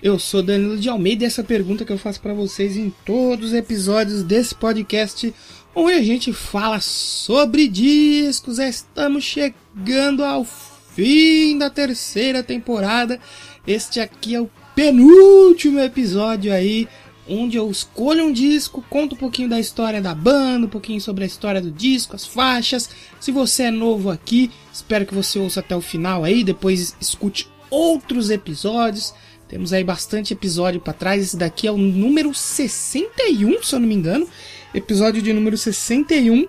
Eu sou Danilo de Almeida e essa pergunta que eu faço pra vocês em todos os episódios desse podcast, onde a gente fala sobre discos. Estamos chegando ao fim da terceira temporada. Este aqui é o penúltimo episódio aí, onde eu escolho um disco, conto um pouquinho da história da banda, um pouquinho sobre a história do disco, as faixas. Se você é novo aqui, espero que você ouça até o final aí, depois escute outros episódios. Temos aí bastante episódio para trás. Esse daqui é o número 61, se eu não me engano. Episódio de número 61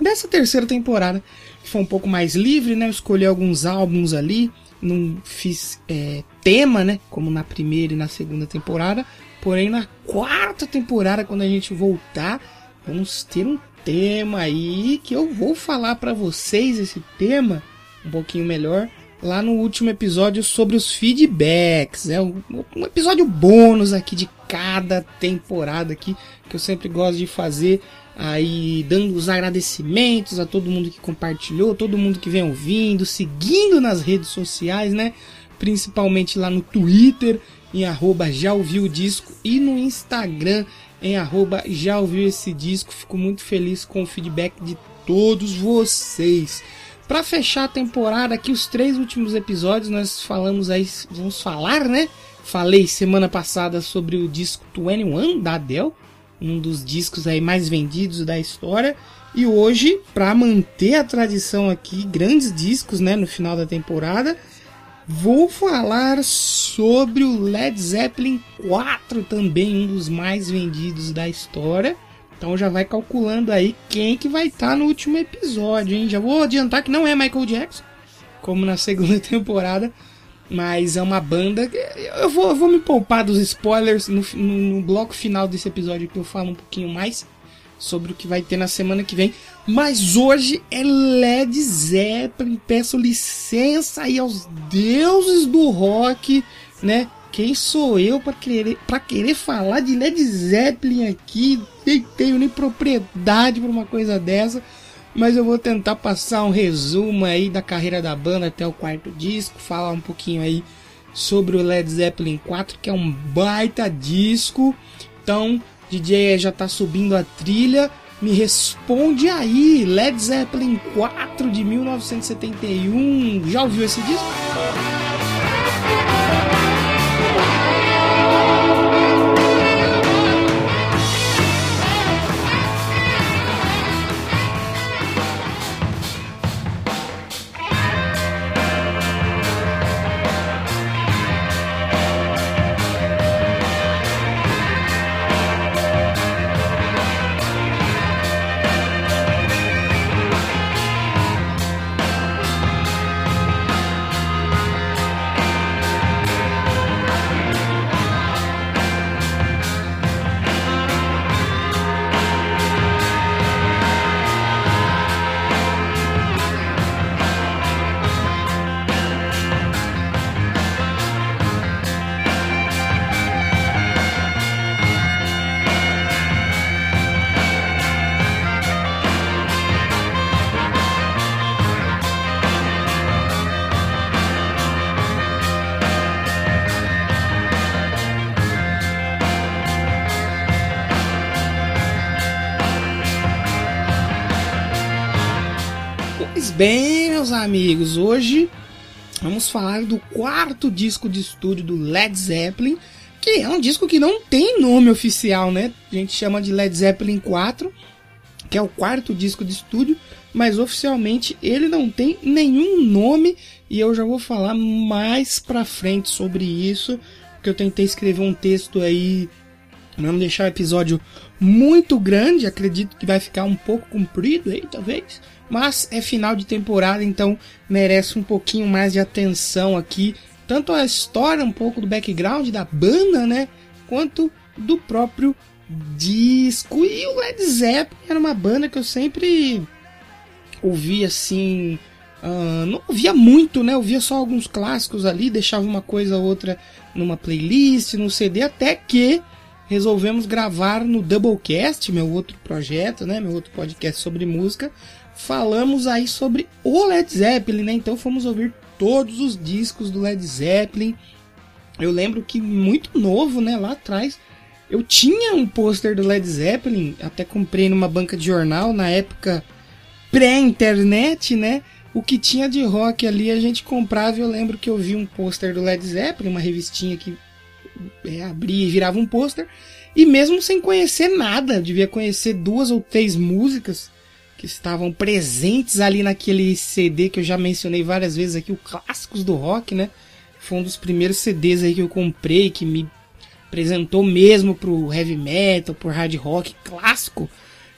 dessa terceira temporada, foi um pouco mais livre, né? Eu escolhi alguns álbuns ali, não fiz é, tema, né? Como na primeira e na segunda temporada. Porém, na quarta temporada, quando a gente voltar, vamos ter um tema aí que eu vou falar para vocês esse tema um pouquinho melhor lá no último episódio sobre os feedbacks. É um, episódio bônus aqui de cada temporada aqui que eu sempre gosto de fazer aí dando os agradecimentos a todo mundo que compartilhou, todo mundo que vem ouvindo, seguindo nas redes sociais, né? Principalmente lá no Twitter, em arroba já ouviu o disco e no Instagram em arroba já ouviu esse disco. Fico muito feliz com o feedback de todos vocês. Para fechar a temporada aqui, os três últimos episódios, nós falamos aí, vamos falar, né? Falei semana passada sobre o disco 21 da Adele, um dos discos aí mais vendidos da história. E hoje, para manter a tradição aqui, grandes discos, né, no final da temporada, vou falar sobre o Led Zeppelin 4, também um dos mais vendidos da história. Então já vai calculando aí quem que vai estar no último episódio, hein? Já vou adiantar que não é Michael Jackson, como na segunda temporada, mas é uma banda. Eu vou, eu vou me poupar dos spoilers no, no, no bloco final desse episódio que eu falo um pouquinho mais sobre o que vai ter na semana que vem. Mas hoje é Led Zeppelin. Peço licença aí aos deuses do rock, né? Quem sou eu para querer, pra querer falar de Led Zeppelin aqui? Nem tenho nem propriedade para uma coisa dessa. Mas eu vou tentar passar um resumo aí da carreira da banda até o quarto disco, falar um pouquinho aí sobre o Led Zeppelin 4, que é um baita disco. Então, DJ já tá subindo a trilha. Me responde aí, Led Zeppelin 4 de 1971. Já ouviu esse disco? Bem, meus amigos, hoje vamos falar do quarto disco de estúdio do Led Zeppelin, que é um disco que não tem nome oficial, né? A gente chama de Led Zeppelin 4, que é o quarto disco de estúdio, mas oficialmente ele não tem nenhum nome e eu já vou falar mais pra frente sobre isso, porque eu tentei escrever um texto aí não deixar o episódio muito grande, acredito que vai ficar um pouco comprido aí, talvez. Mas é final de temporada, então merece um pouquinho mais de atenção aqui. Tanto a história, um pouco do background da banda, né? Quanto do próprio disco. E o Led Zeppelin era uma banda que eu sempre ouvia assim. Uh, não ouvia muito, né? Ouvia só alguns clássicos ali, deixava uma coisa ou outra numa playlist, no CD, até que resolvemos gravar no Doublecast, meu outro projeto, né? Meu outro podcast sobre música. Falamos aí sobre o Led Zeppelin, né? Então fomos ouvir todos os discos do Led Zeppelin. Eu lembro que muito novo, né? Lá atrás, eu tinha um pôster do Led Zeppelin, até comprei numa banca de jornal na época pré-internet, né? O que tinha de rock ali a gente comprava. Eu lembro que eu vi um pôster do Led Zeppelin, uma revistinha que é, abria e virava um pôster. E mesmo sem conhecer nada, devia conhecer duas ou três músicas que estavam presentes ali naquele CD que eu já mencionei várias vezes aqui, o Clássicos do Rock, né? Foi um dos primeiros CDs aí que eu comprei, que me apresentou mesmo pro heavy metal, pro hard rock clássico.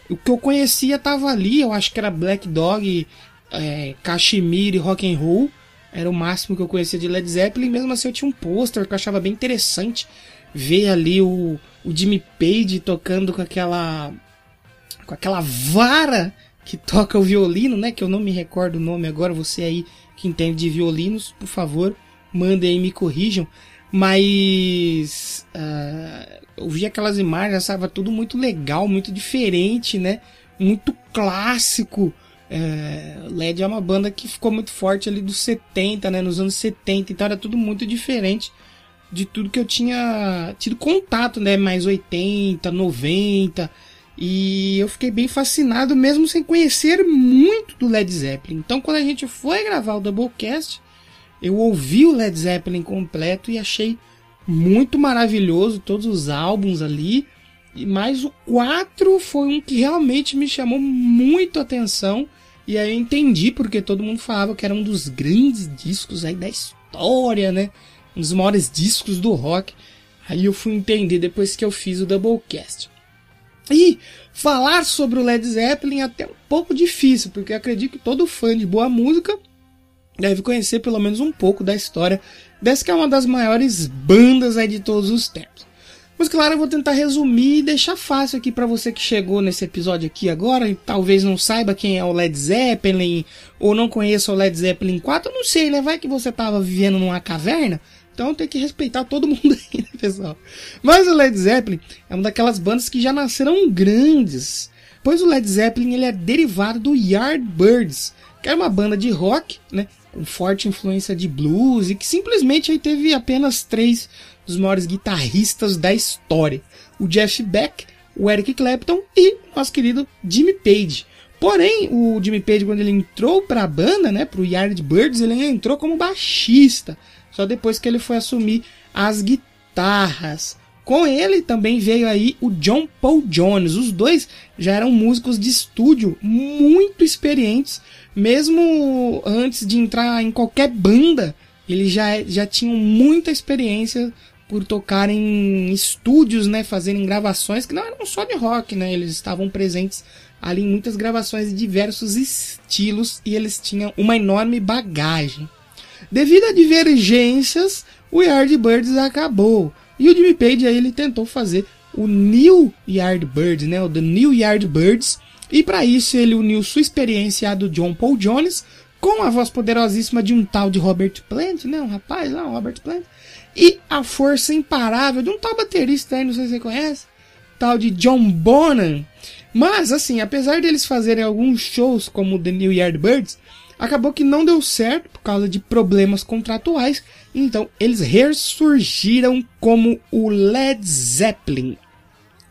O que eu conhecia tava ali, eu acho que era Black Dog, é, Kashmir e Rock and Roll. Era o máximo que eu conhecia de Led Zeppelin. Mesmo assim, eu tinha um pôster que eu achava bem interessante. Ver ali o, o Jimmy Page tocando com aquela. com aquela vara que toca o violino, né? Que eu não me recordo o nome agora. Você aí que entende de violinos, por favor, mandem aí me corrijam. Mas uh, eu vi aquelas imagens, achava tudo muito legal, muito diferente, né? Muito clássico. É, LED é uma banda que ficou muito forte ali dos 70, né? Nos anos 70, então era tudo muito diferente de tudo que eu tinha tido contato, né? Mais 80, 90. E eu fiquei bem fascinado, mesmo sem conhecer muito do Led Zeppelin. Então, quando a gente foi gravar o Doublecast, eu ouvi o Led Zeppelin completo e achei muito maravilhoso todos os álbuns ali. Mas o 4 foi um que realmente me chamou muito atenção. E aí eu entendi porque todo mundo falava que era um dos grandes discos aí da história, né? Um dos maiores discos do rock. Aí eu fui entender depois que eu fiz o Doublecast. E falar sobre o Led Zeppelin é até um pouco difícil, porque acredito que todo fã de boa música deve conhecer pelo menos um pouco da história dessa que é uma das maiores bandas aí de todos os tempos. Mas claro, eu vou tentar resumir e deixar fácil aqui para você que chegou nesse episódio aqui agora e talvez não saiba quem é o Led Zeppelin ou não conheça o Led Zeppelin 4, eu não sei, né? Vai que você tava vivendo numa caverna, então tem que respeitar todo mundo aí, né, pessoal? Mas o Led Zeppelin é uma daquelas bandas que já nasceram grandes, pois o Led Zeppelin ele é derivado do Yardbirds, que era uma banda de rock, né? Com forte influência de blues e que simplesmente aí teve apenas três dos maiores guitarristas da história: o Jeff Beck, o Eric Clapton e nosso querido Jimmy Page. Porém, o Jimmy Page, quando ele entrou para a banda, né, para o Yardbirds, ele entrou como baixista, só depois que ele foi assumir as guitarras. Com ele também veio aí o John Paul Jones. Os dois já eram músicos de estúdio muito experientes, mesmo antes de entrar em qualquer banda, eles já, já tinham muita experiência por tocar em estúdios, né, fazerem gravações que não eram só de rock, né, eles estavam presentes ali em muitas gravações de diversos estilos e eles tinham uma enorme bagagem. Devido a divergências, o Yardbirds acabou e o Jimmy Page aí ele tentou fazer o New Yardbirds, né, o The New Yardbirds, e para isso ele uniu sua experiência à do John Paul Jones com a voz poderosíssima de um tal de Robert Plant, né, um rapaz lá, um Robert Plant, e a força imparável de um tal baterista aí, não sei se você conhece, tal de John Bonham. Mas, assim, apesar deles fazerem alguns shows como The New Yardbirds, acabou que não deu certo por causa de problemas contratuais, então eles ressurgiram como o Led Zeppelin.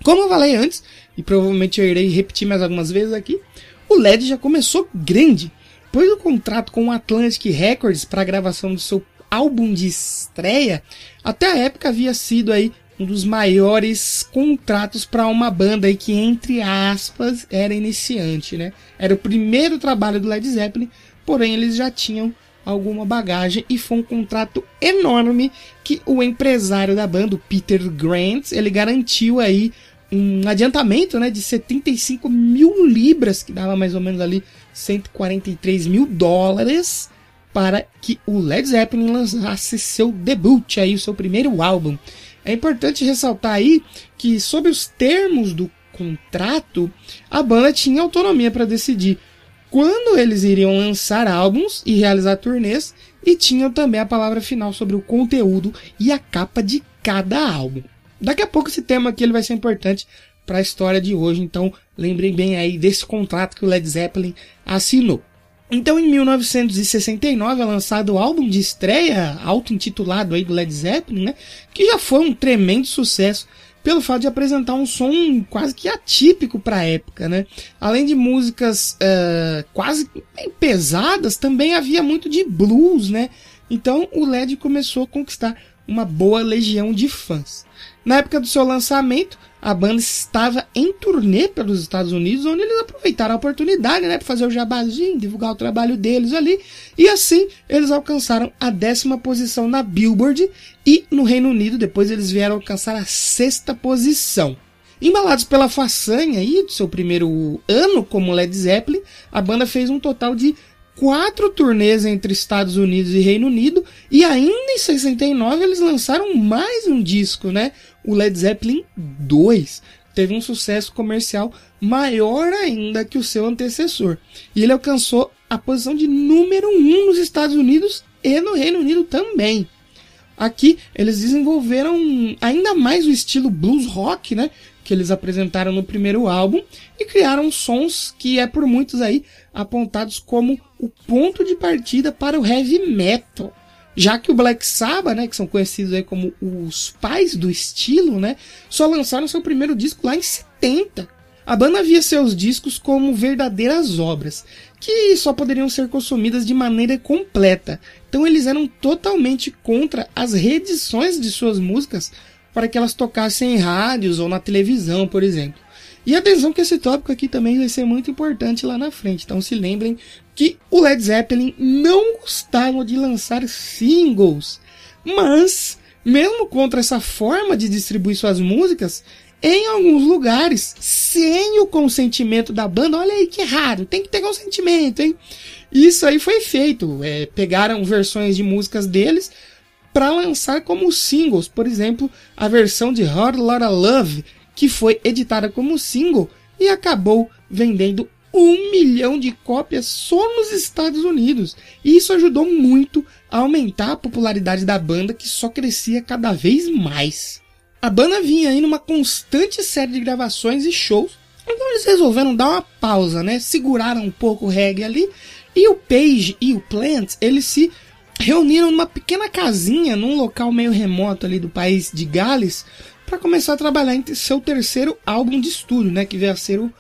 Como eu falei antes, e provavelmente eu irei repetir mais algumas vezes aqui, o Led já começou grande, pois o contrato com o Atlantic Records para a gravação do seu álbum de estreia, até a época havia sido aí um dos maiores contratos para uma banda aí que entre aspas era iniciante, né? Era o primeiro trabalho do Led Zeppelin, porém eles já tinham alguma bagagem e foi um contrato enorme que o empresário da banda, o Peter Grant, ele garantiu aí um adiantamento né, de 75 mil libras, que dava mais ou menos ali 143 mil dólares, para que o Led Zeppelin lançasse seu debut, aí, o seu primeiro álbum. É importante ressaltar aí que, sob os termos do contrato, a banda tinha autonomia para decidir quando eles iriam lançar álbuns e realizar turnês, e tinham também a palavra final sobre o conteúdo e a capa de cada álbum. Daqui a pouco esse tema aqui ele vai ser importante para a história de hoje, então lembrem bem aí desse contrato que o Led Zeppelin assinou. Então, em 1969 é lançado o álbum de estreia, auto-intitulado aí do Led Zeppelin, né? Que já foi um tremendo sucesso pelo fato de apresentar um som quase que atípico para a época, né? Além de músicas uh, quase pesadas, também havia muito de blues, né? Então o Led começou a conquistar uma boa legião de fãs. Na época do seu lançamento, a banda estava em turnê pelos Estados Unidos, onde eles aproveitaram a oportunidade, né, para fazer o jabazinho, divulgar o trabalho deles ali, e assim eles alcançaram a décima posição na Billboard e no Reino Unido depois eles vieram alcançar a sexta posição. Embalados pela façanha aí do seu primeiro ano como Led Zeppelin, a banda fez um total de quatro turnês entre Estados Unidos e Reino Unido e ainda em 69 eles lançaram mais um disco, né? O Led Zeppelin 2 teve um sucesso comercial maior ainda que o seu antecessor e ele alcançou a posição de número um nos Estados Unidos e no Reino Unido também. Aqui eles desenvolveram ainda mais o estilo blues rock, né? Que eles apresentaram no primeiro álbum e criaram sons que é por muitos aí apontados como o ponto de partida para o heavy metal. Já que o Black Sabbath, né, que são conhecidos aí como os pais do estilo, né, só lançaram seu primeiro disco lá em 70. A banda via seus discos como verdadeiras obras, que só poderiam ser consumidas de maneira completa. Então eles eram totalmente contra as reedições de suas músicas para que elas tocassem em rádios ou na televisão, por exemplo. E atenção que esse tópico aqui também vai ser muito importante lá na frente. Então se lembrem que o Led Zeppelin não gostava de lançar singles. Mas, mesmo contra essa forma de distribuir suas músicas, em alguns lugares, sem o consentimento da banda, olha aí que raro, tem que ter consentimento, hein? Isso aí foi feito. É, pegaram versões de músicas deles para lançar como singles. Por exemplo, a versão de Hot Lotta Love que foi editada como single e acabou vendendo um milhão de cópias só nos Estados Unidos. E isso ajudou muito a aumentar a popularidade da banda, que só crescia cada vez mais. A banda vinha aí numa constante série de gravações e shows, então eles resolveram dar uma pausa, né? Seguraram um pouco o reggae ali, e o Page e o Plant, eles se reuniram numa pequena casinha, num local meio remoto ali do país de Gales, para começar a trabalhar em seu terceiro álbum de estúdio, né, que veio a ser o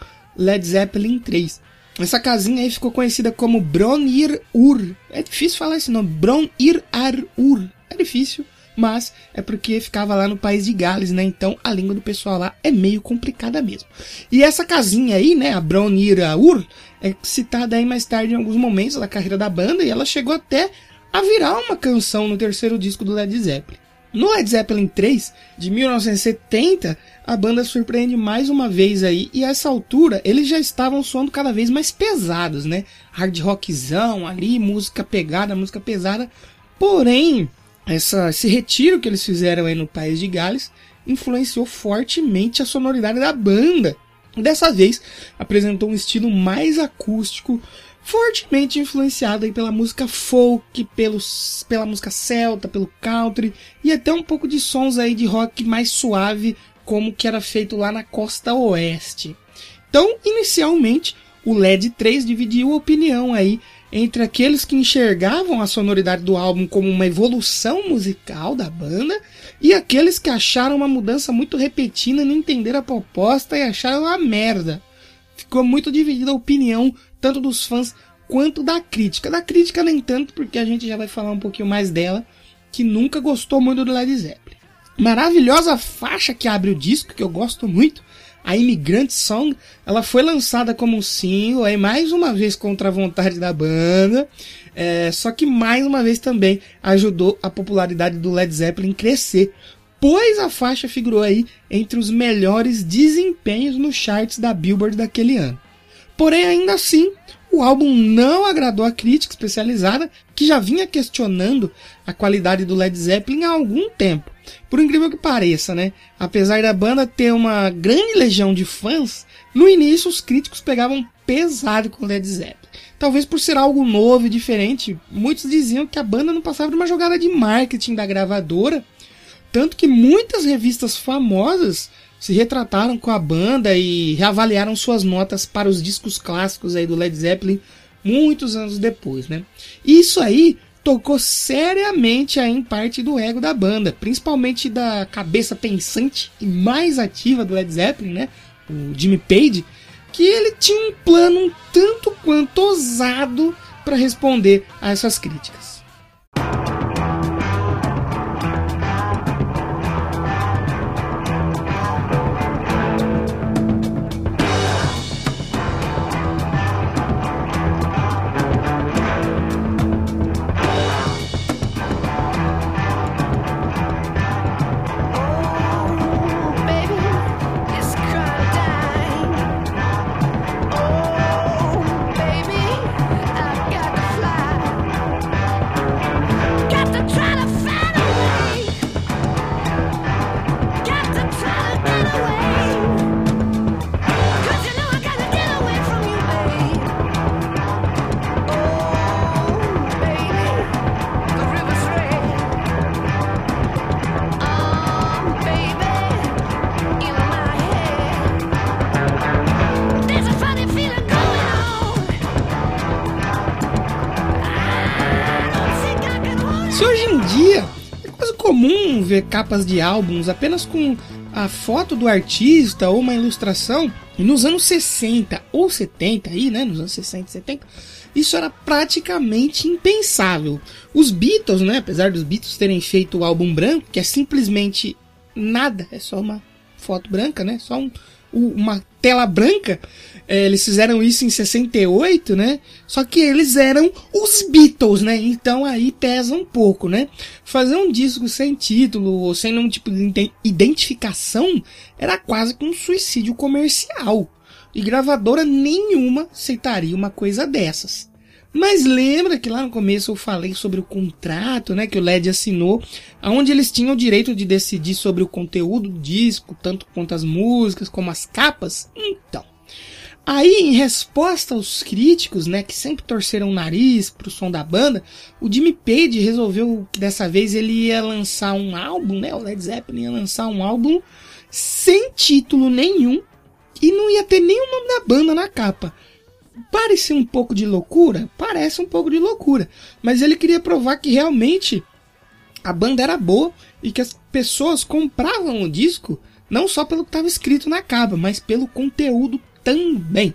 Led Zeppelin 3. Essa casinha aí ficou conhecida como Bronir Ur. É difícil falar esse nome, Bronir Ar Ur. É difícil, mas é porque ficava lá no país de Gales, né? Então a língua do pessoal lá é meio complicada mesmo. E essa casinha aí, né, a Bronir Ur, é citada aí mais tarde em alguns momentos da carreira da banda e ela chegou até a virar uma canção no terceiro disco do Led Zeppelin. No Led Zeppelin 3, de 1970, a banda surpreende mais uma vez aí, e a essa altura eles já estavam soando cada vez mais pesados, né? Hard rockzão ali, música pegada, música pesada. Porém, essa, esse retiro que eles fizeram aí no país de Gales influenciou fortemente a sonoridade da banda. Dessa vez, apresentou um estilo mais acústico, fortemente influenciado aí pela música folk, pelos, pela música celta, pelo country e até um pouco de sons aí de rock mais suave, como que era feito lá na costa oeste. Então, inicialmente, o LED 3 dividiu a opinião aí entre aqueles que enxergavam a sonoridade do álbum como uma evolução musical da banda e aqueles que acharam uma mudança muito repentina, não entenderam a proposta e acharam uma merda. Ficou muito dividida a opinião tanto dos fãs quanto da crítica. Da crítica nem tanto, porque a gente já vai falar um pouquinho mais dela, que nunca gostou muito do Led Zeppelin. Maravilhosa faixa que abre o disco, que eu gosto muito, a Immigrant Song, ela foi lançada como um single, aí mais uma vez contra a vontade da banda, é, só que mais uma vez também ajudou a popularidade do Led Zeppelin crescer, pois a faixa figurou aí entre os melhores desempenhos nos charts da Billboard daquele ano. Porém, ainda assim, o álbum não agradou a crítica especializada, que já vinha questionando a qualidade do Led Zeppelin há algum tempo. Por incrível que pareça, né? Apesar da banda ter uma grande legião de fãs, no início os críticos pegavam pesado com Led Zeppelin. Talvez por ser algo novo e diferente, muitos diziam que a banda não passava de uma jogada de marketing da gravadora, tanto que muitas revistas famosas se retrataram com a banda e reavaliaram suas notas para os discos clássicos aí do Led Zeppelin muitos anos depois, né? Isso aí tocou seriamente aí em parte do ego da banda, principalmente da cabeça pensante e mais ativa do Led Zeppelin, né? O Jimmy Page, que ele tinha um plano um tanto quanto ousado para responder a essas críticas. Capas de álbuns apenas com a foto do artista ou uma ilustração. E nos anos 60 ou 70 aí, né, nos anos 60 e 70, isso era praticamente impensável. Os Beatles, né, apesar dos Beatles terem feito o álbum branco, que é simplesmente nada, é só uma foto branca, né, só um, uma tela branca, é, eles fizeram isso em 68, né? Só que eles eram os Beatles, né? Então aí pesa um pouco, né? Fazer um disco sem título ou sem nenhum tipo de identificação era quase que um suicídio comercial. E gravadora nenhuma aceitaria uma coisa dessas. Mas lembra que lá no começo eu falei sobre o contrato, né, que o LED assinou, onde eles tinham o direito de decidir sobre o conteúdo do disco, tanto quanto as músicas, como as capas? Então, Aí, em resposta aos críticos, né, que sempre torceram o nariz pro som da banda, o Jimmy Page resolveu que dessa vez ele ia lançar um álbum, né, o Led Zeppelin ia lançar um álbum sem título nenhum e não ia ter nenhum nome da banda na capa. Parece um pouco de loucura? Parece um pouco de loucura. Mas ele queria provar que realmente a banda era boa e que as pessoas compravam o disco não só pelo que estava escrito na capa, mas pelo conteúdo também.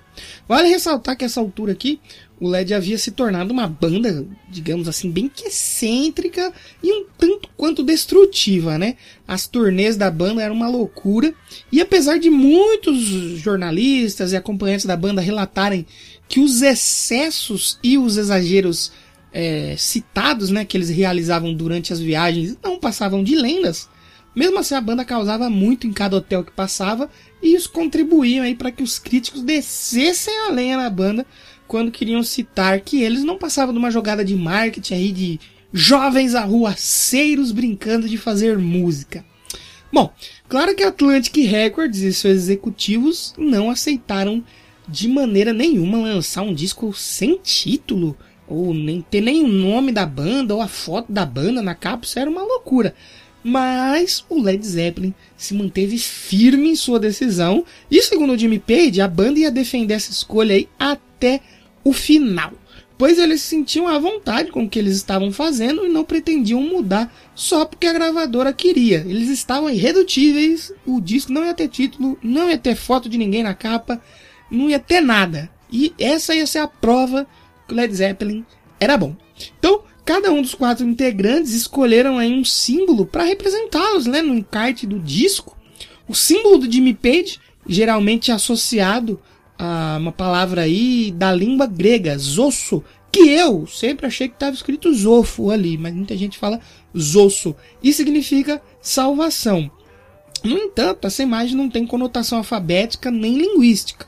Vale ressaltar que essa altura aqui, o LED havia se tornado uma banda, digamos assim, bem que excêntrica e um tanto quanto destrutiva, né? As turnês da banda eram uma loucura, e apesar de muitos jornalistas e acompanhantes da banda relatarem que os excessos e os exageros é, citados, né, que eles realizavam durante as viagens não passavam de lendas, mesmo assim a banda causava muito em cada hotel que passava e isso contribuía aí para que os críticos descessem a lenha na banda quando queriam citar que eles não passavam de uma jogada de marketing aí de jovens arruaceiros brincando de fazer música. Bom, claro que a Atlantic Records e seus executivos não aceitaram de maneira nenhuma lançar um disco sem título, ou nem ter nem o nome da banda ou a foto da banda na capa, isso era uma loucura. Mas o Led Zeppelin se manteve firme em sua decisão e, segundo o Jimmy Page, a banda ia defender essa escolha aí até o final. Pois eles se sentiam à vontade com o que eles estavam fazendo e não pretendiam mudar só porque a gravadora queria. Eles estavam irredutíveis, o disco não ia ter título, não ia ter foto de ninguém na capa, não ia ter nada. E essa ia ser a prova que o Led Zeppelin era bom. Então, cada um dos quatro integrantes escolheram aí um símbolo para representá-los, né, no encarte do disco. O símbolo do Jimmy Page, geralmente associado a uma palavra aí da língua grega, zosso, que eu sempre achei que estava escrito zofo ali, mas muita gente fala zosso, e significa salvação. No entanto, essa imagem não tem conotação alfabética nem linguística.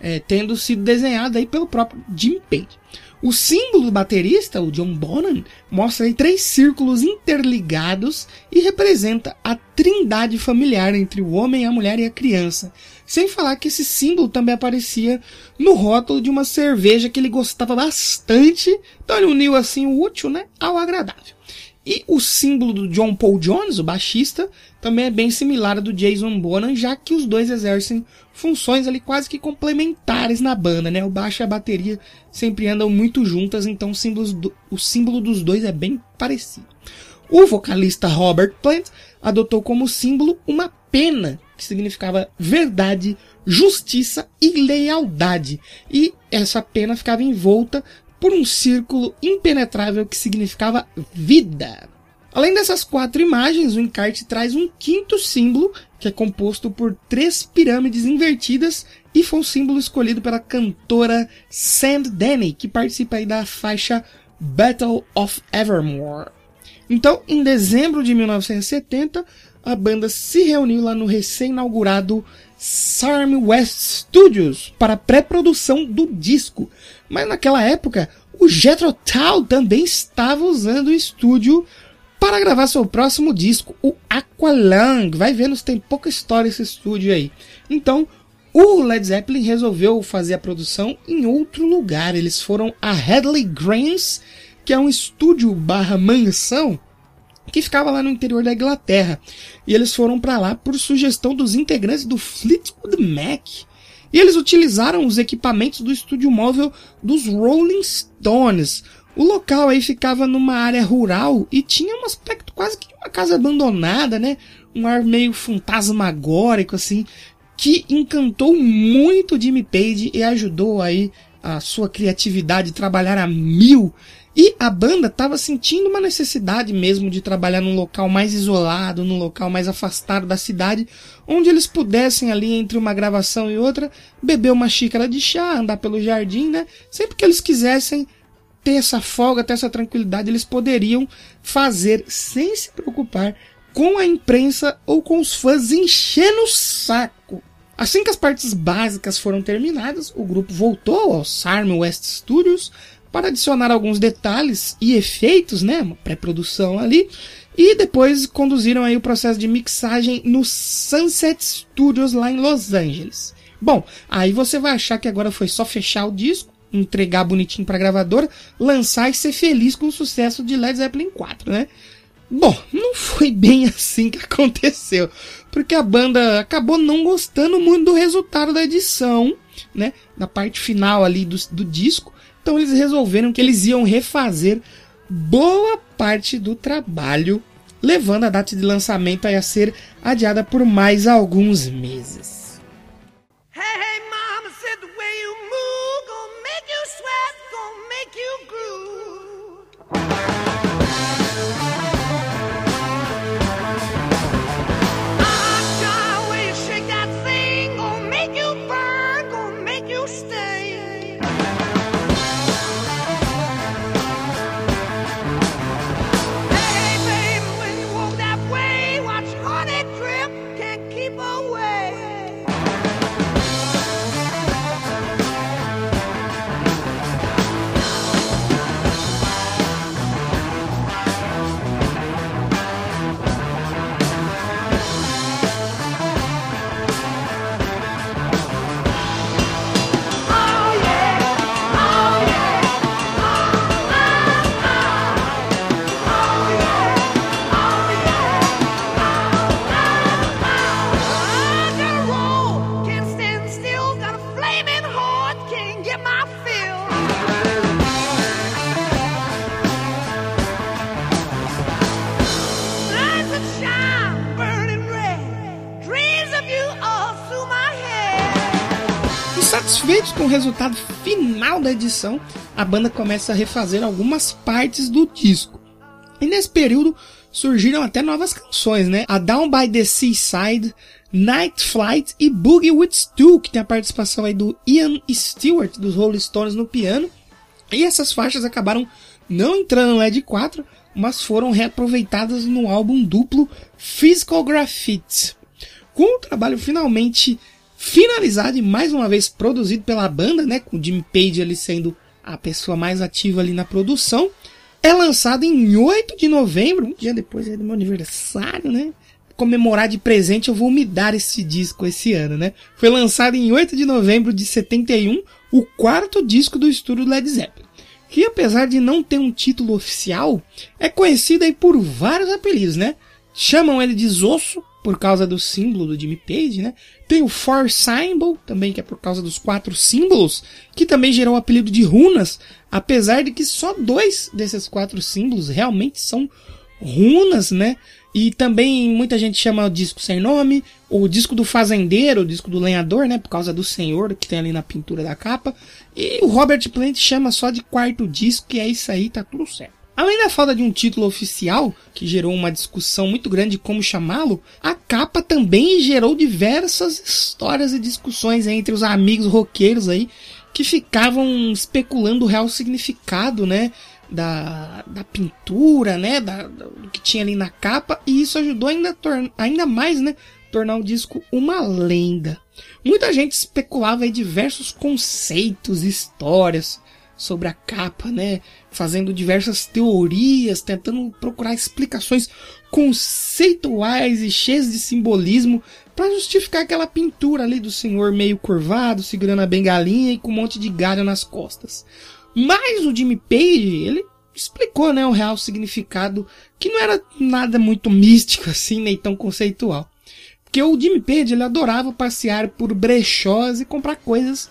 É, tendo sido desenhada aí pelo próprio Jim Page. O símbolo do baterista, o John Bonham, mostra aí três círculos interligados e representa a trindade familiar entre o homem, a mulher e a criança. Sem falar que esse símbolo também aparecia no rótulo de uma cerveja que ele gostava bastante, então ele uniu assim o útil né, ao agradável. E o símbolo do John Paul Jones, o baixista, também é bem similar ao do Jason Bonham, já que os dois exercem funções ali quase que complementares na banda, né? O baixo e a bateria sempre andam muito juntas, então o, do, o símbolo dos dois é bem parecido. O vocalista Robert Plant adotou como símbolo uma pena, que significava verdade, justiça e lealdade. E essa pena ficava envolta por um círculo impenetrável que significava vida. Além dessas quatro imagens, o encarte traz um quinto símbolo, que é composto por três pirâmides invertidas e foi um símbolo escolhido pela cantora Sand Danny, que participa aí da faixa Battle of Evermore. Então, em dezembro de 1970, a banda se reuniu lá no recém-inaugurado Sarm West Studios para pré-produção do disco. Mas naquela época, o Jethro Tull também estava usando o estúdio para gravar seu próximo disco, o Aqualung. Vai vendo se tem pouca história esse estúdio aí. Então, o Led Zeppelin resolveu fazer a produção em outro lugar. Eles foram a Hadley Grange, que é um estúdio barra mansão que ficava lá no interior da Inglaterra. E eles foram para lá por sugestão dos integrantes do Fleetwood Mac. E eles utilizaram os equipamentos do estúdio móvel dos Rolling Stones, o local aí ficava numa área rural e tinha um aspecto quase que uma casa abandonada, né? Um ar meio fantasmagórico, assim, que encantou muito Jimmy Page e ajudou aí a sua criatividade trabalhar a mil. E a banda estava sentindo uma necessidade mesmo de trabalhar num local mais isolado, num local mais afastado da cidade, onde eles pudessem ali entre uma gravação e outra beber uma xícara de chá, andar pelo jardim, né? Sempre que eles quisessem ter essa folga, ter essa tranquilidade, eles poderiam fazer sem se preocupar com a imprensa ou com os fãs enchendo o saco. Assim que as partes básicas foram terminadas, o grupo voltou ao Sarm West Studios para adicionar alguns detalhes e efeitos, né, uma pré-produção ali, e depois conduziram aí o processo de mixagem no Sunset Studios lá em Los Angeles. Bom, aí você vai achar que agora foi só fechar o disco, entregar bonitinho pra gravadora, lançar e ser feliz com o sucesso de Led Zeppelin 4, né? Bom, não foi bem assim que aconteceu, porque a banda acabou não gostando muito do resultado da edição, né? Da parte final ali do, do disco, então eles resolveram que eles iam refazer boa parte do trabalho, levando a data de lançamento a ser adiada por mais alguns meses. Hey, hey, resultado final da edição, a banda começa a refazer algumas partes do disco. E nesse período surgiram até novas canções, né? A Down by the Seaside, Night Flight e Boogie with Stu, que tem a participação aí do Ian Stewart dos Rolling Stones no piano. E essas faixas acabaram não entrando no Ed 4, mas foram reaproveitadas no álbum duplo Physical Graffiti. Com o trabalho finalmente finalizado e mais uma vez produzido pela banda, né, com o Jimmy Page ali sendo a pessoa mais ativa ali na produção. É lançado em 8 de novembro, um dia depois do meu aniversário, né? Comemorar de presente, eu vou me dar esse disco esse ano, né? Foi lançado em 8 de novembro de 71, o quarto disco do estúdio Led Zeppelin. Que apesar de não ter um título oficial, é conhecido aí por vários apelidos, né? Chamam ele de Zosso, por causa do símbolo do Jimmy Page, né? Tem o Four Symbol, também que é por causa dos quatro símbolos, que também gerou o apelido de runas, apesar de que só dois desses quatro símbolos realmente são runas, né? E também muita gente chama o disco sem nome, o disco do fazendeiro, o disco do lenhador, né? Por causa do senhor que tem ali na pintura da capa. E o Robert Plant chama só de quarto disco, que é isso aí, tá tudo certo. Além da falta de um título oficial, que gerou uma discussão muito grande de como chamá-lo, a capa também gerou diversas histórias e discussões entre os amigos roqueiros aí, que ficavam especulando o real significado, né? Da, da pintura, né? Da, do que tinha ali na capa, e isso ajudou ainda, ainda mais, né? Tornar o disco uma lenda. Muita gente especulava em diversos conceitos, histórias, sobre a capa, né? Fazendo diversas teorias, tentando procurar explicações conceituais e cheias de simbolismo para justificar aquela pintura ali do senhor meio curvado, segurando a bengalinha e com um monte de galho nas costas. Mas o Jimmy Page, ele explicou, né, o real significado, que não era nada muito místico assim, nem tão conceitual. Porque o Jimmy Page, ele adorava passear por brechós e comprar coisas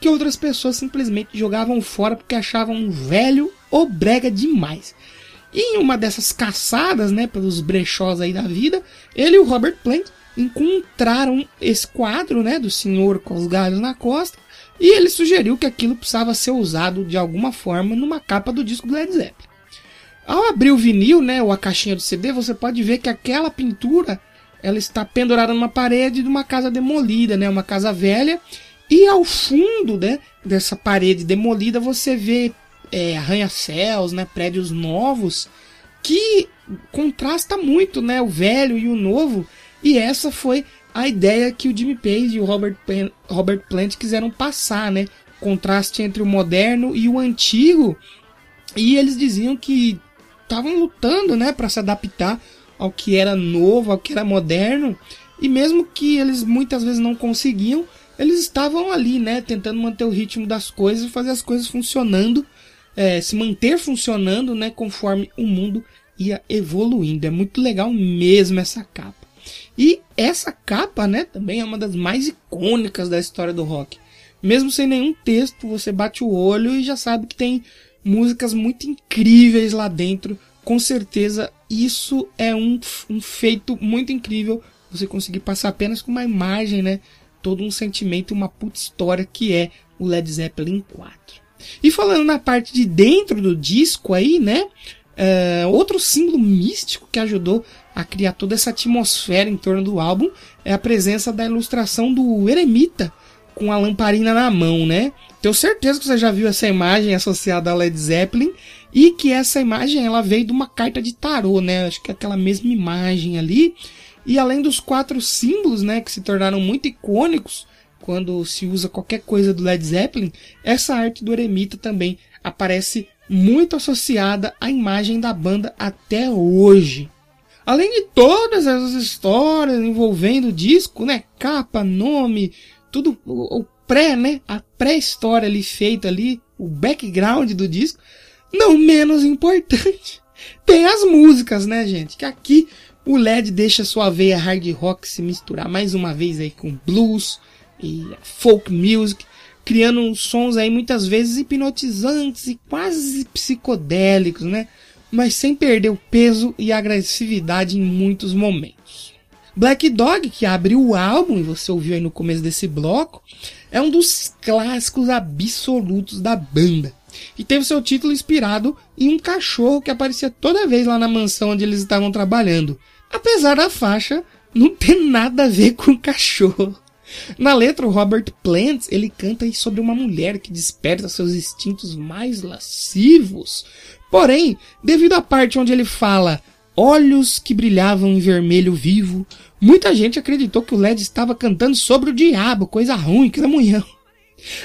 que outras pessoas simplesmente jogavam fora porque achavam velho ou brega demais. E em uma dessas caçadas, né, pelos brechós aí da vida, ele e o Robert Plant encontraram esse quadro, né, do senhor com os galhos na costa, e ele sugeriu que aquilo precisava ser usado de alguma forma numa capa do disco do Led Zeppelin. Ao abrir o vinil, né, ou a caixinha do CD, você pode ver que aquela pintura ela está pendurada numa parede de uma casa demolida, né, uma casa velha, e ao fundo né, dessa parede demolida você vê é, arranha-céus, né, prédios novos, que contrasta muito né, o velho e o novo. E essa foi a ideia que o Jimmy Page e o Robert, Robert Plant quiseram passar, né? Contraste entre o moderno e o antigo. E eles diziam que estavam lutando, né, para se adaptar ao que era novo, ao que era moderno. E mesmo que eles muitas vezes não conseguiam, eles estavam ali, né, tentando manter o ritmo das coisas e fazer as coisas funcionando, é, se manter funcionando, né, conforme o mundo ia evoluindo. É muito legal mesmo essa capa. E essa capa, né, também é uma das mais icônicas da história do rock. Mesmo sem nenhum texto, você bate o olho e já sabe que tem músicas muito incríveis lá dentro. Com certeza, isso é um, um feito muito incrível. Você conseguir passar apenas com uma imagem, né? Todo um sentimento e uma puta história que é o Led Zeppelin 4. E falando na parte de dentro do disco aí, né? Uh, outro símbolo místico que ajudou a criar toda essa atmosfera em torno do álbum é a presença da ilustração do eremita com a lamparina na mão, né? Tenho certeza que você já viu essa imagem associada ao Led Zeppelin e que essa imagem ela veio de uma carta de tarô, né? Acho que é aquela mesma imagem ali e além dos quatro símbolos, né, que se tornaram muito icônicos quando se usa qualquer coisa do Led Zeppelin, essa arte do eremita também aparece muito associada à imagem da banda até hoje. Além de todas essas histórias envolvendo o disco, né, capa, nome, tudo o pré, né, a pré-história ali feita ali, o background do disco, não menos importante, tem as músicas, né, gente? Que aqui o LED deixa sua veia hard rock se misturar mais uma vez aí com blues e folk music, criando sons aí muitas vezes hipnotizantes e quase psicodélicos, né? Mas sem perder o peso e a agressividade em muitos momentos. Black Dog, que abriu o álbum e você ouviu aí no começo desse bloco, é um dos clássicos absolutos da banda. E teve seu título inspirado em um cachorro que aparecia toda vez lá na mansão onde eles estavam trabalhando. Apesar da faixa não ter nada a ver com cachorro. Na letra, o Robert Plant ele canta sobre uma mulher que desperta seus instintos mais lascivos. Porém, devido à parte onde ele fala olhos que brilhavam em vermelho vivo. Muita gente acreditou que o Led estava cantando sobre o diabo, coisa ruim, que mulher.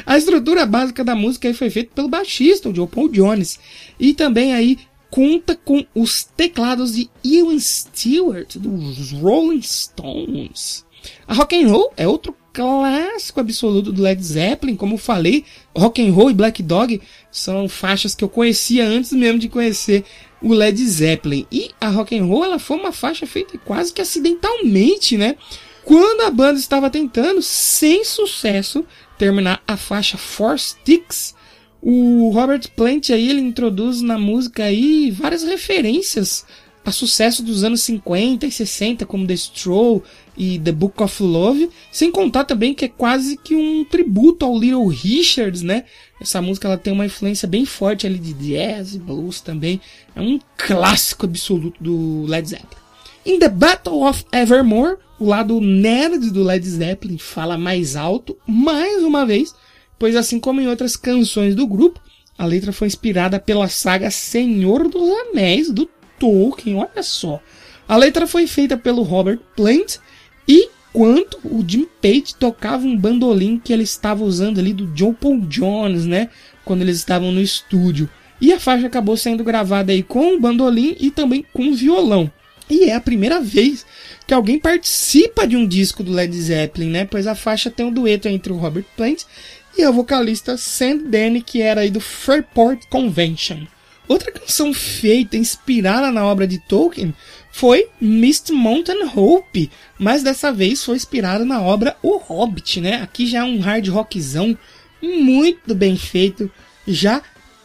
A estrutura básica da música aí foi feita pelo baixista, o Joe Paul Jones, e também aí conta com os teclados de Ian Stewart dos Rolling Stones. A Rock and Roll é outro clássico absoluto do Led Zeppelin, como falei, Rock and Roll e Black Dog são faixas que eu conhecia antes mesmo de conhecer o Led Zeppelin. E a Rock and Roll ela foi uma faixa feita quase que acidentalmente, né? Quando a banda estava tentando, sem sucesso, terminar a faixa Four Sticks, o Robert Plant aí ele introduz na música aí várias referências a sucesso dos anos 50 e 60, como The Stroll e The Book of Love, sem contar também que é quase que um tributo ao Little Richards, né? Essa música ela tem uma influência bem forte ali de jazz e blues também. É um clássico absoluto do Led Zeppelin. In The Battle of Evermore, o lado nerd do Led Zeppelin fala mais alto, mais uma vez, pois assim como em outras canções do grupo, a letra foi inspirada pela saga Senhor dos Anéis do Tolkien, olha só. A letra foi feita pelo Robert Plant e quanto o Jim Page tocava um bandolim que ele estava usando ali do John Paul Jones, né? Quando eles estavam no estúdio. E a faixa acabou sendo gravada aí com o bandolim e também com o violão. E é a primeira vez que alguém participa de um disco do Led Zeppelin, né? Pois a faixa tem um dueto entre o Robert Plant e a vocalista Sam Danny, que era aí do Fairport Convention. Outra canção feita, inspirada na obra de Tolkien, foi Mist Mountain Hope, mas dessa vez foi inspirada na obra O Hobbit, né? Aqui já é um hard rockzão muito bem feito, já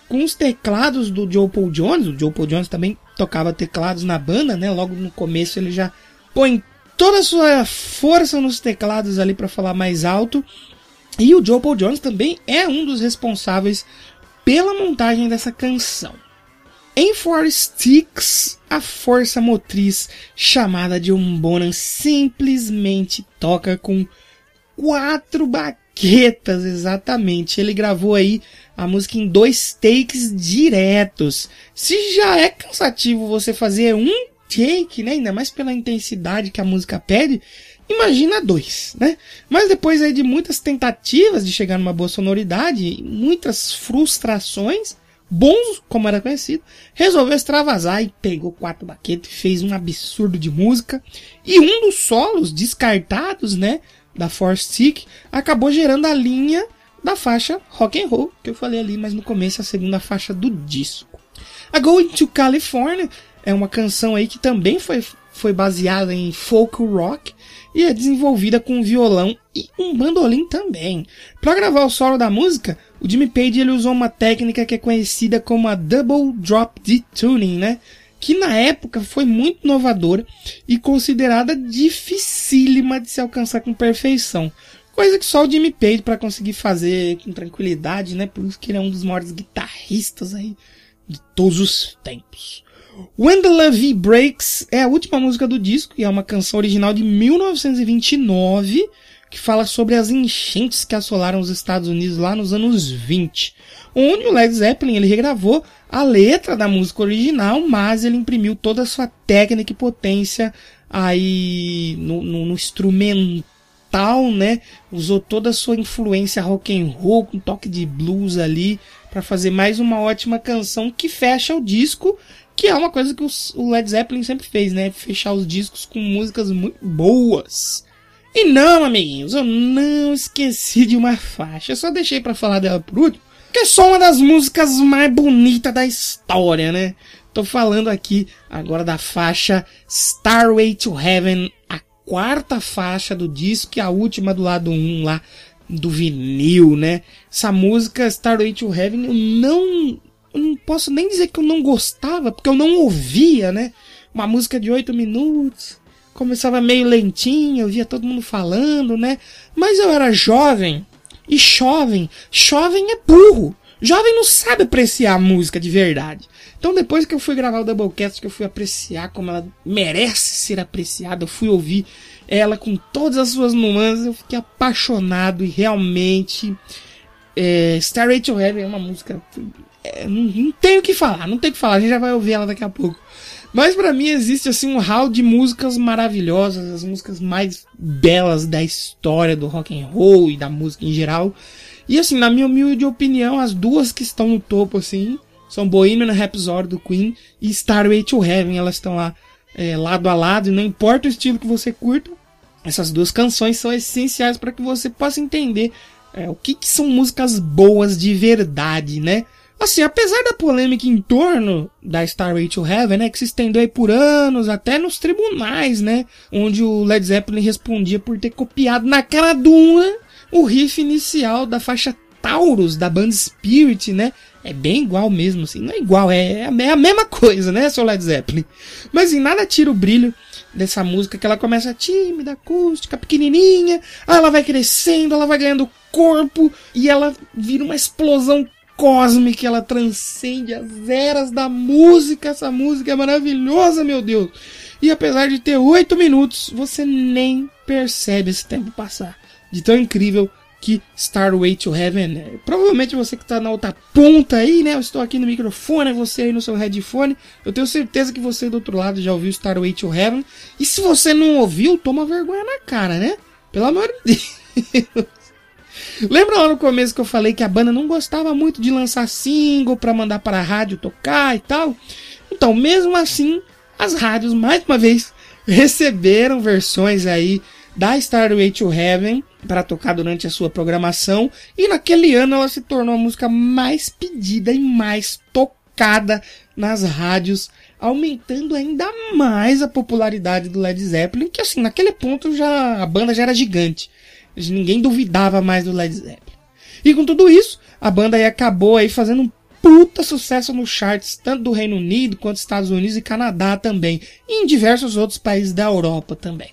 com os teclados do Joe Paul Jones. O Joe Paul Jones também tocava teclados na banda, né? Logo no começo ele já põe toda a sua força nos teclados ali para falar mais alto. E o Joe Paul Jones também é um dos responsáveis pela montagem dessa canção. Em Four Sticks, a força motriz chamada de Umbonan simplesmente toca com quatro baquetas, exatamente. Ele gravou aí a música em dois takes diretos. Se já é cansativo você fazer um take, né, ainda mais pela intensidade que a música pede, imagina dois, né? Mas depois aí de muitas tentativas de chegar numa boa sonoridade, muitas frustrações, Bons, como era conhecido, resolveu extravasar e pegou quatro baquetes, fez um absurdo de música. E um dos solos descartados, né, da Force Stick, acabou gerando a linha da faixa Rock and Roll, que eu falei ali, mas no começo a segunda faixa do disco. A Going to California é uma canção aí que também foi, foi baseada em folk rock e é desenvolvida com violão e um bandolim também. Para gravar o solo da música, o Jimmy Page ele usou uma técnica que é conhecida como a Double Drop D Tuning, né? Que na época foi muito inovadora e considerada dificílima de se alcançar com perfeição. Coisa que só o Jimmy Page para conseguir fazer com tranquilidade, né? Por isso que ele é um dos maiores guitarristas aí de todos os tempos. When the Love Breaks é a última música do disco e é uma canção original de 1929 que fala sobre as enchentes que assolaram os Estados Unidos lá nos anos 20. Onde o Led Zeppelin ele regravou a letra da música original, mas ele imprimiu toda a sua técnica e potência aí no, no, no instrumental, né? Usou toda a sua influência rock and roll com toque de blues ali para fazer mais uma ótima canção que fecha o disco, que é uma coisa que o Led Zeppelin sempre fez, né? Fechar os discos com músicas muito boas. E não, amiguinhos, eu não esqueci de uma faixa. Eu só deixei para falar dela por último, que é só uma das músicas mais bonitas da história, né? Tô falando aqui agora da faixa Starway to Heaven, a quarta faixa do disco e a última do lado 1 lá do vinil, né? Essa música Starway to Heaven eu não eu não posso nem dizer que eu não gostava, porque eu não ouvia, né? Uma música de 8 minutos, começava meio lentinho, eu via todo mundo falando, né? Mas eu era jovem, e jovem, jovem é burro. Jovem não sabe apreciar a música de verdade. Então depois que eu fui gravar o Doublecast, que eu fui apreciar como ela merece ser apreciada, eu fui ouvir ela com todas as suas nuances, eu fiquei apaixonado e realmente é, Starry to Heaven é uma música é, não, não tenho o que falar, não tenho o que falar, a gente já vai ouvir ela daqui a pouco. Mas para mim existe assim um hall de músicas maravilhosas, as músicas mais belas da história do rock and roll e da música em geral. E assim, na minha humilde opinião, as duas que estão no topo assim são Bohemian Rhapsody do Queen e Starway to Heaven. Elas estão lá é, lado a lado e não importa o estilo que você curta, essas duas canções são essenciais para que você possa entender é, o que, que são músicas boas de verdade, né? Assim, apesar da polêmica em torno da Starway to Heaven, né, que se estendeu aí por anos, até nos tribunais, né, onde o Led Zeppelin respondia por ter copiado na cara dura o riff inicial da faixa Taurus, da banda Spirit, né, é bem igual mesmo, assim, não é igual, é, é a mesma coisa, né, seu Led Zeppelin. Mas em nada tira o brilho dessa música que ela começa tímida, acústica, pequenininha, ela vai crescendo, ela vai ganhando corpo e ela vira uma explosão cósmica, ela transcende as eras da música. Essa música é maravilhosa, meu Deus. E apesar de ter oito minutos, você nem percebe esse tempo passar. De tão incrível que Starway to Heaven é. Provavelmente você que está na outra ponta aí, né? Eu estou aqui no microfone, você aí no seu headphone. Eu tenho certeza que você do outro lado já ouviu Starway to Heaven. E se você não ouviu, toma vergonha na cara, né? Pelo amor de Deus. Lembra lá no começo que eu falei que a banda não gostava muito de lançar single para mandar para a rádio tocar e tal? Então, mesmo assim, as rádios mais uma vez receberam versões aí da Starway to Heaven para tocar durante a sua programação e naquele ano ela se tornou a música mais pedida e mais tocada nas rádios, aumentando ainda mais a popularidade do Led Zeppelin, que assim, naquele ponto já a banda já era gigante. Ninguém duvidava mais do Led Zeppelin. E com tudo isso, a banda aí acabou aí fazendo um puta sucesso nos charts, tanto do Reino Unido quanto Estados Unidos e Canadá também, e em diversos outros países da Europa também.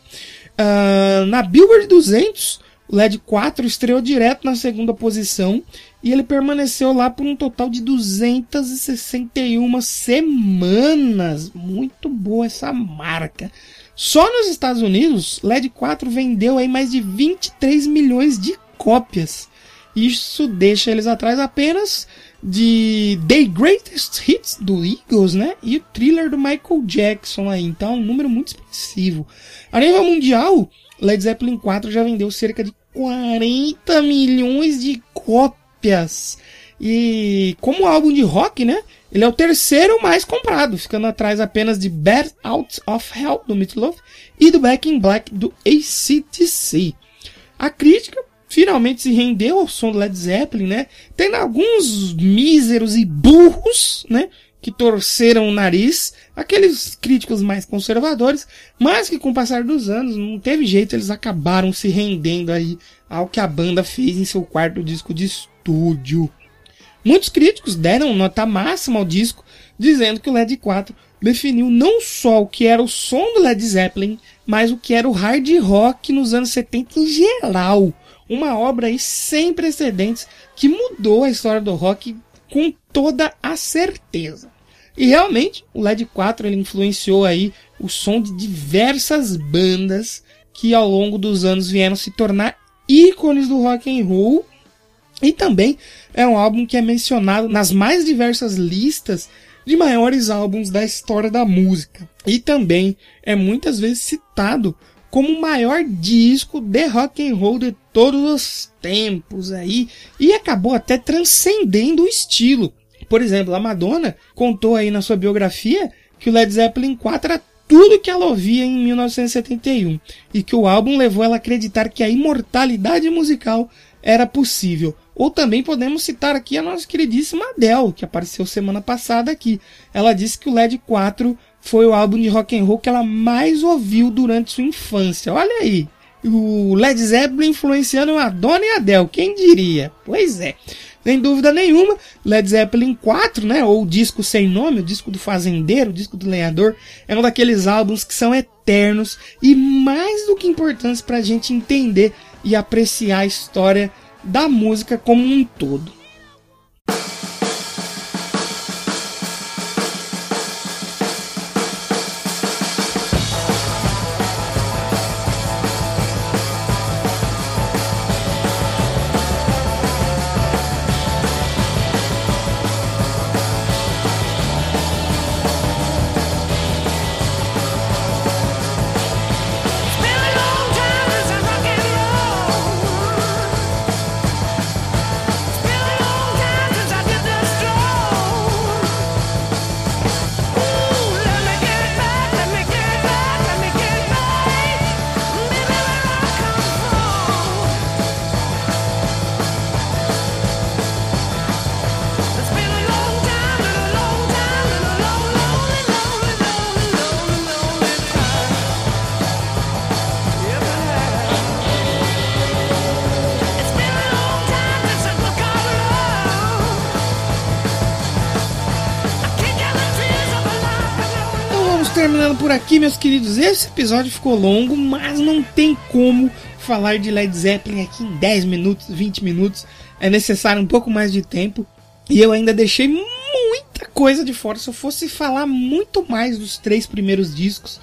Uh, na Billboard 200, o LED 4 estreou direto na segunda posição e ele permaneceu lá por um total de 261 semanas. Muito boa essa marca. Só nos Estados Unidos, LED 4 vendeu aí mais de 23 milhões de cópias. Isso deixa eles atrás apenas de The Greatest Hits do Eagles, né? E o thriller do Michael Jackson aí. Então, um número muito expressivo. A nível mundial, Led Zeppelin 4 já vendeu cerca de 40 milhões de cópias. E como álbum de rock, né? Ele é o terceiro mais comprado, ficando atrás apenas de Bad Out of Hell do Meatloaf e do Back in Black do ACTC. A crítica finalmente se rendeu ao som do Led Zeppelin, né? Tendo alguns míseros e burros, né? Que torceram o nariz, aqueles críticos mais conservadores, mas que com o passar dos anos não teve jeito, eles acabaram se rendendo aí ao que a banda fez em seu quarto disco de estúdio. Muitos críticos deram nota máxima ao disco, dizendo que o Led 4 definiu não só o que era o som do Led Zeppelin, mas o que era o hard rock nos anos 70 em geral. Uma obra aí sem precedentes que mudou a história do rock com toda a certeza. E realmente, o LED 4 ele influenciou aí o som de diversas bandas que ao longo dos anos vieram se tornar ícones do rock and roll. E também é um álbum que é mencionado nas mais diversas listas de maiores álbuns da história da música. E também é muitas vezes citado como o maior disco de rock and roll de todos os tempos aí e acabou até transcendendo o estilo. Por exemplo, a Madonna contou aí na sua biografia que o Led Zeppelin 4 era tudo que ela ouvia em 1971 e que o álbum levou ela a acreditar que a imortalidade musical era possível. Ou também podemos citar aqui a nossa queridíssima Adele, que apareceu semana passada aqui. Ela disse que o LED 4 foi o álbum de rock and roll que ela mais ouviu durante sua infância. Olha aí, o Led Zeppelin influenciando a Dona e a Adele, quem diria? Pois é. Sem dúvida nenhuma, Led Zeppelin 4, né, ou o disco sem nome, o disco do fazendeiro, o disco do lenhador, é um daqueles álbuns que são eternos e mais do que importantes para a gente entender e apreciar a história da música como um todo. Por aqui, meus queridos. Esse episódio ficou longo, mas não tem como falar de Led Zeppelin aqui em 10 minutos, 20 minutos. É necessário um pouco mais de tempo. E eu ainda deixei muita coisa de fora. Se eu fosse falar muito mais dos três primeiros discos,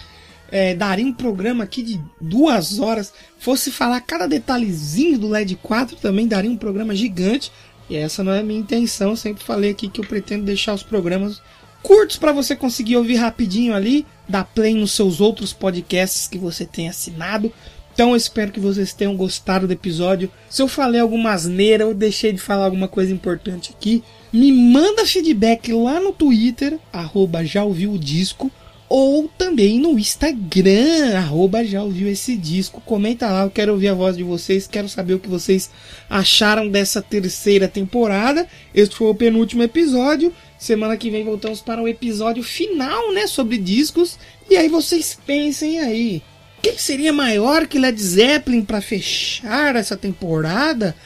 é, daria um programa aqui de duas horas. Fosse falar cada detalhezinho do LED 4, também daria um programa gigante. E essa não é a minha intenção. Sempre falei aqui que eu pretendo deixar os programas curtos para você conseguir ouvir rapidinho ali, dar play nos seus outros podcasts que você tem assinado. Então eu espero que vocês tenham gostado do episódio. Se eu falei alguma asneira ou deixei de falar alguma coisa importante aqui, me manda feedback lá no Twitter, arroba já ouviu o disco, ou também no Instagram, arroba já ouviu esse disco. Comenta lá, eu quero ouvir a voz de vocês, quero saber o que vocês acharam dessa terceira temporada. Este foi o penúltimo episódio. Semana que vem voltamos para o episódio final, né, sobre discos. E aí vocês pensem aí, quem seria maior que Led Zeppelin para fechar essa temporada?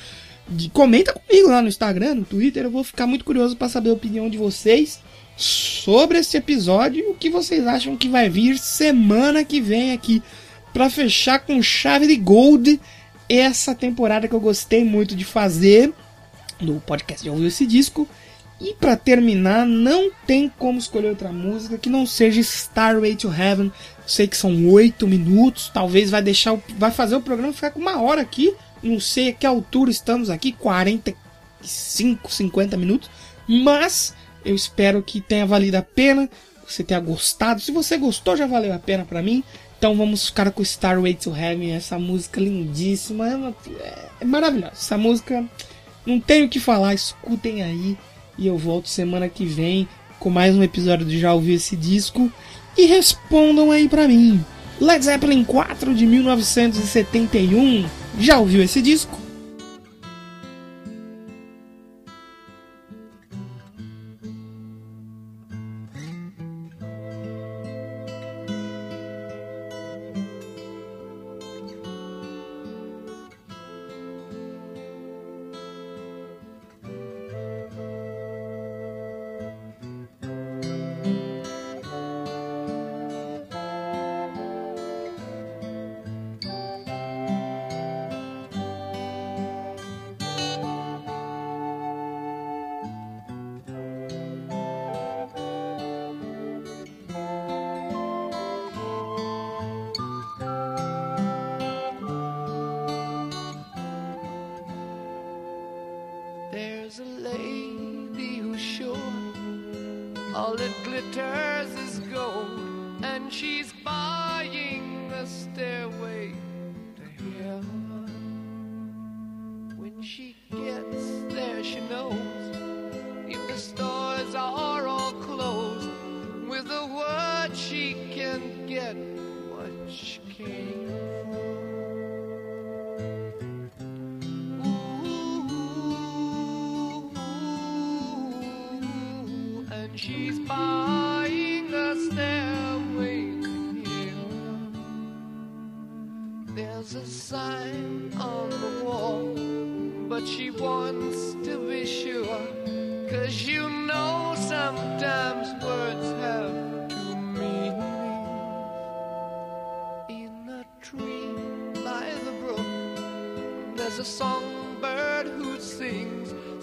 Comenta comigo lá no Instagram, no Twitter. Eu vou ficar muito curioso para saber a opinião de vocês sobre esse episódio e o que vocês acham que vai vir semana que vem aqui para fechar com chave de gold essa temporada que eu gostei muito de fazer no podcast de ouvir esse disco. E para terminar, não tem como escolher outra música que não seja Starway to Heaven sei que são oito minutos, talvez vai deixar, o, vai fazer o programa ficar com uma hora aqui. Não sei a que altura estamos aqui, 45, 50 minutos, mas eu espero que tenha valido a pena, você tenha gostado. Se você gostou, já valeu a pena para mim. Então vamos ficar com Starway to Heaven, essa música lindíssima, é, é maravilhosa. Essa música não tenho o que falar, escutem aí e eu volto semana que vem com mais um episódio de Já Ouviu Esse Disco e respondam aí para mim. Led Zeppelin 4 de 1971. Já ouviu esse disco?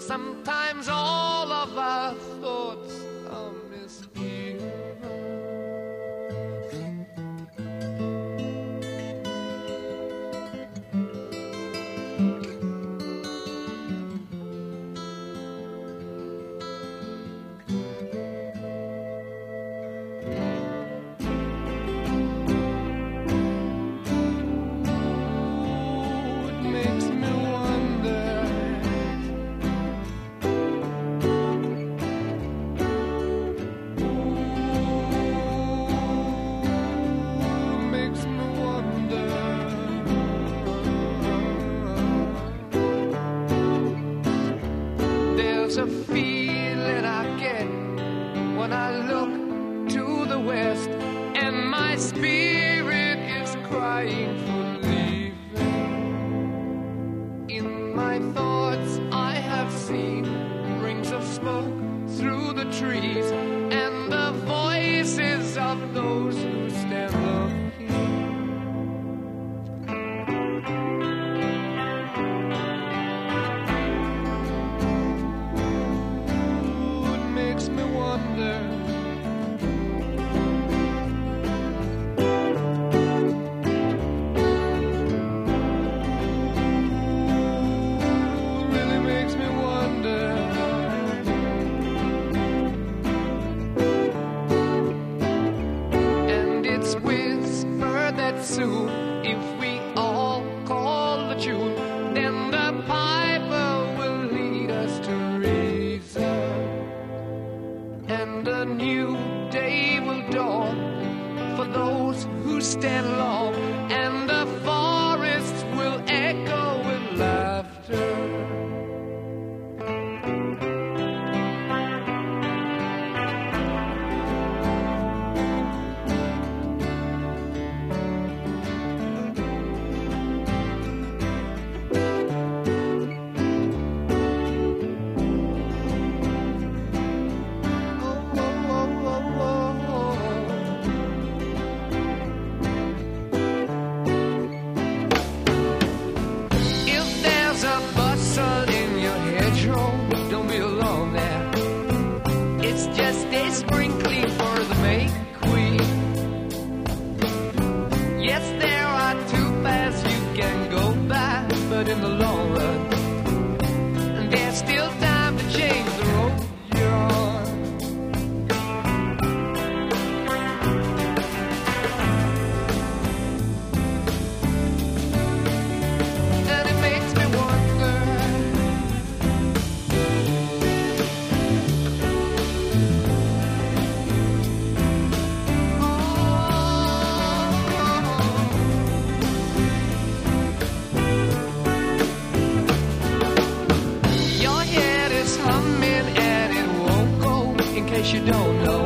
Sometimes all of our thoughts soon. you don't know.